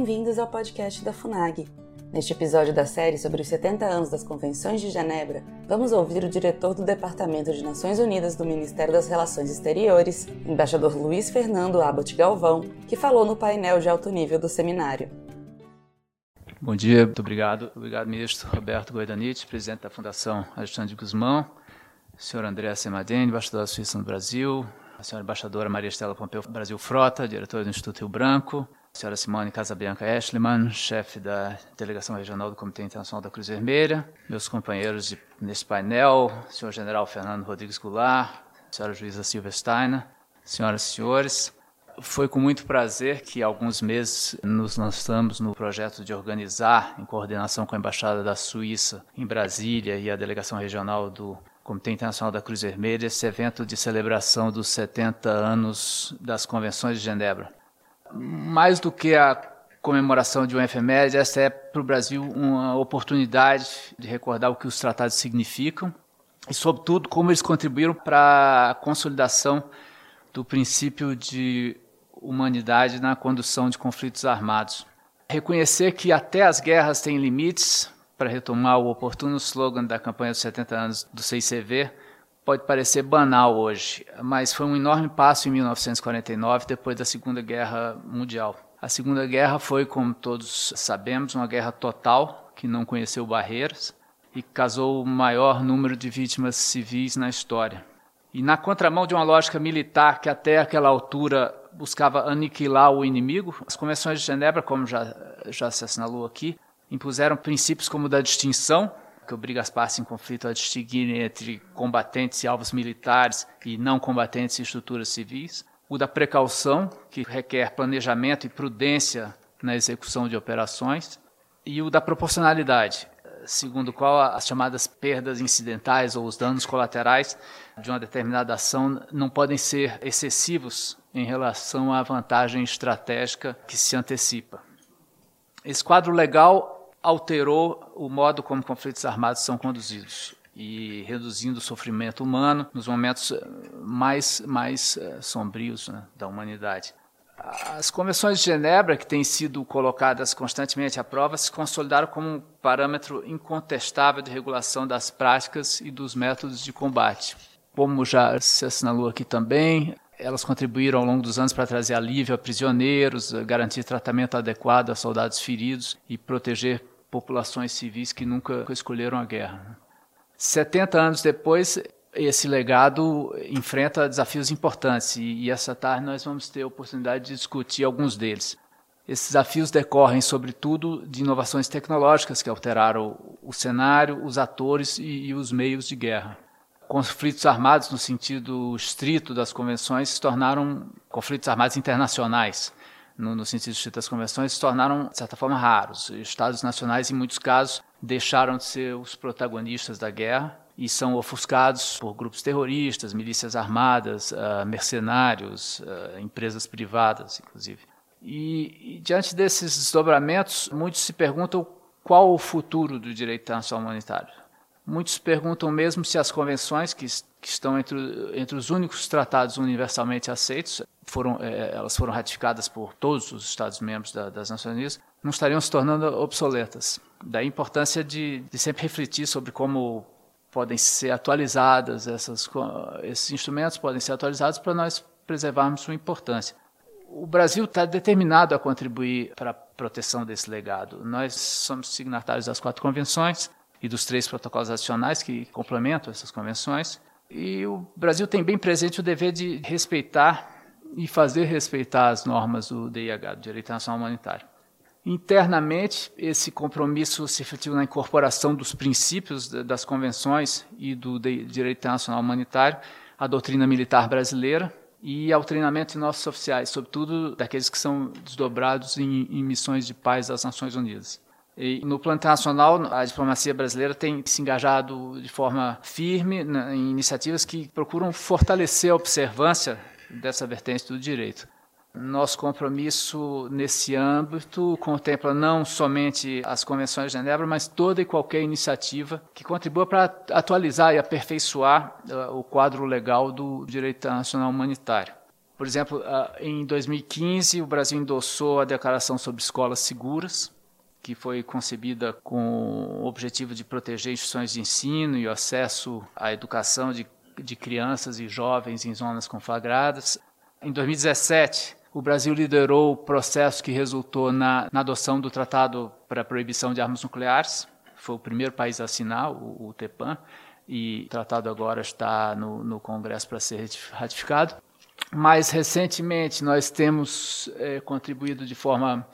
Bem-vindos ao podcast da FUNAG. Neste episódio da série sobre os 70 anos das Convenções de Genebra, vamos ouvir o diretor do Departamento de Nações Unidas do Ministério das Relações Exteriores, embaixador Luiz Fernando Abbott Galvão, que falou no painel de alto nível do seminário. Bom dia, muito obrigado. Obrigado, ministro Roberto Goidanite, presidente da Fundação Alexandre Guzmão, senhor André Semadene, embaixador da Suíça no Brasil, a senhora embaixadora Maria Estela Pompeu Brasil Frota, diretora do Instituto Rio Branco, senhora Simone Casabianca Eschliman, chefe da Delegação Regional do Comitê Internacional da Cruz Vermelha, meus companheiros de, nesse painel, senhor general Fernando Rodrigues Goulart, senhora juíza Silvia Steiner, senhoras e senhores, foi com muito prazer que há alguns meses nos lançamos no projeto de organizar, em coordenação com a Embaixada da Suíça em Brasília e a Delegação Regional do Comitê Internacional da Cruz Vermelha, esse evento de celebração dos 70 anos das Convenções de Genebra mais do que a comemoração de uma efeméride, essa é para o Brasil uma oportunidade de recordar o que os tratados significam e, sobretudo, como eles contribuíram para a consolidação do princípio de humanidade na condução de conflitos armados. Reconhecer que até as guerras têm limites, para retomar o oportuno slogan da campanha dos 70 anos do CICV, pode parecer banal hoje, mas foi um enorme passo em 1949, depois da Segunda Guerra Mundial. A Segunda Guerra foi, como todos sabemos, uma guerra total, que não conheceu barreiras e causou o maior número de vítimas civis na história. E na contramão de uma lógica militar que até aquela altura buscava aniquilar o inimigo, as convenções de Genebra, como já, já se assinalou aqui, impuseram princípios como o da distinção, que obriga as partes em conflito a distinguirem entre combatentes e alvos militares e não combatentes e estruturas civis. O da precaução, que requer planejamento e prudência na execução de operações. E o da proporcionalidade, segundo o qual as chamadas perdas incidentais ou os danos colaterais de uma determinada ação não podem ser excessivos em relação à vantagem estratégica que se antecipa. Esse quadro legal alterou o modo como conflitos armados são conduzidos e reduzindo o sofrimento humano nos momentos eh, mais, mais uh, sombrios né, da humanidade. As convenções de Genebra, que têm sido colocadas constantemente à prova, se consolidaram como um parâmetro incontestável de regulação das práticas e dos métodos de combate. Como já se assinalou aqui também, elas contribuíram ao longo dos anos para trazer alívio a prisioneiros, garantir tratamento adequado a soldados feridos e proteger populações civis que nunca escolheram a guerra. 70 anos depois, esse legado enfrenta desafios importantes e, essa tarde nós vamos ter a oportunidade de discutir alguns deles. Esses desafios decorrem, sobretudo, de inovações tecnológicas que alteraram o cenário, os atores e, e os meios de guerra. Conflitos armados, no sentido estrito das convenções, se tornaram conflitos armados internacionais no, no sentido de das convenções, se tornaram, de certa forma, raros. Estados nacionais, em muitos casos, deixaram de ser os protagonistas da guerra e são ofuscados por grupos terroristas, milícias armadas, uh, mercenários, uh, empresas privadas, inclusive. E, e, diante desses desdobramentos, muitos se perguntam qual o futuro do direito internacional humanitário. Muitos perguntam mesmo se as convenções, que, que estão entre, entre os únicos tratados universalmente aceitos, foram, é, elas foram ratificadas por todos os Estados-membros da, das Nações Unidas, não estariam se tornando obsoletas. Daí a importância de, de sempre refletir sobre como podem ser atualizadas, essas, esses instrumentos podem ser atualizados para nós preservarmos sua importância. O Brasil está determinado a contribuir para a proteção desse legado. Nós somos signatários das quatro convenções, e dos três protocolos adicionais que complementam essas convenções. E o Brasil tem bem presente o dever de respeitar e fazer respeitar as normas do DIH, do Direito Internacional Humanitário. Internamente, esse compromisso se refletiu na incorporação dos princípios das convenções e do Direito Internacional Humanitário à doutrina militar brasileira e ao treinamento de nossos oficiais, sobretudo daqueles que são desdobrados em, em missões de paz das Nações Unidas. E no plano internacional, a diplomacia brasileira tem se engajado de forma firme em iniciativas que procuram fortalecer a observância dessa vertente do direito. Nosso compromisso nesse âmbito contempla não somente as convenções de Genebra, mas toda e qualquer iniciativa que contribua para atualizar e aperfeiçoar uh, o quadro legal do direito internacional humanitário. Por exemplo, em 2015, o Brasil endossou a Declaração sobre Escolas Seguras, que foi concebida com o objetivo de proteger instituições de ensino e o acesso à educação de, de crianças e jovens em zonas conflagradas. Em 2017, o Brasil liderou o processo que resultou na, na adoção do Tratado para a Proibição de Armas Nucleares. Foi o primeiro país a assinar o, o TEPAN e o tratado agora está no, no Congresso para ser ratificado. Mais recentemente, nós temos é, contribuído de forma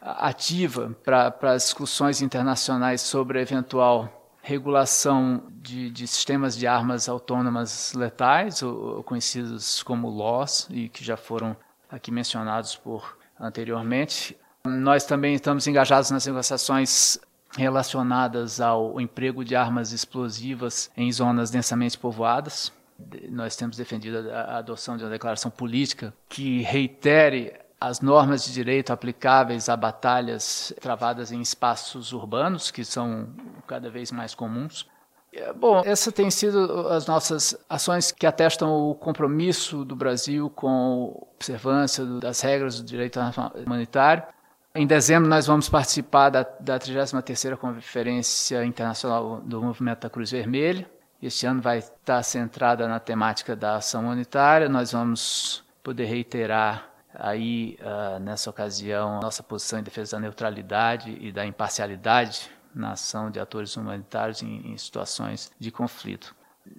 ativa para as discussões internacionais sobre a eventual regulação de, de, sistemas de armas autônomas letais, ou, ou conhecidos como LOS, e que já foram aqui mencionados por anteriormente. Nós também estamos engajados nas negociações relacionadas ao emprego de armas explosivas em zonas densamente povoadas. Nós temos defendido a adoção de uma declaração política que reitere as normas de direito aplicáveis a batalhas travadas em espaços urbanos, que são cada vez mais comuns. Bom, essa tem sido as nossas ações que atestam o compromisso do Brasil com a observância das regras do direito humanitário. Em dezembro, nós vamos participar da, da 33ª Conferência Internacional do Movimento da Cruz Vermelha. Este ano vai estar centrada na temática da ação humanitária. Nós vamos poder reiterar aí, uh, nessa ocasião, nossa posição em defesa da neutralidade e da imparcialidade na ação de atores humanitários em, em situações de conflito.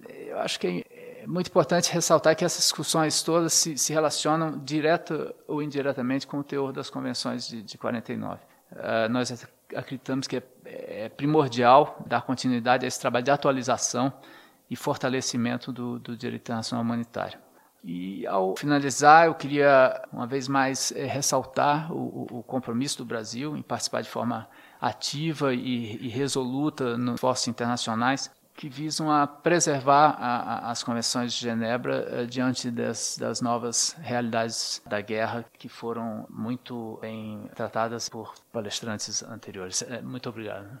Eu acho que é muito importante ressaltar que essas discussões todas se, se relacionam direta ou indiretamente com o teor das convenções de, de 49. Uh, ah, nós acreditamos que é, é, primordial dar continuidade a esse trabalho de atualização e fortalecimento do, do direito internacional humanitário. E ao finalizar, eu queria uma vez mais é, ressaltar o, o, compromisso do Brasil em participar de forma ativa e, e resoluta nos esforços internacionais que visam a preservar a, a, as convenções de Genebra eh, diante das, das, novas realidades da guerra que foram muito bem tratadas por palestrantes anteriores. Eh, muito obrigado.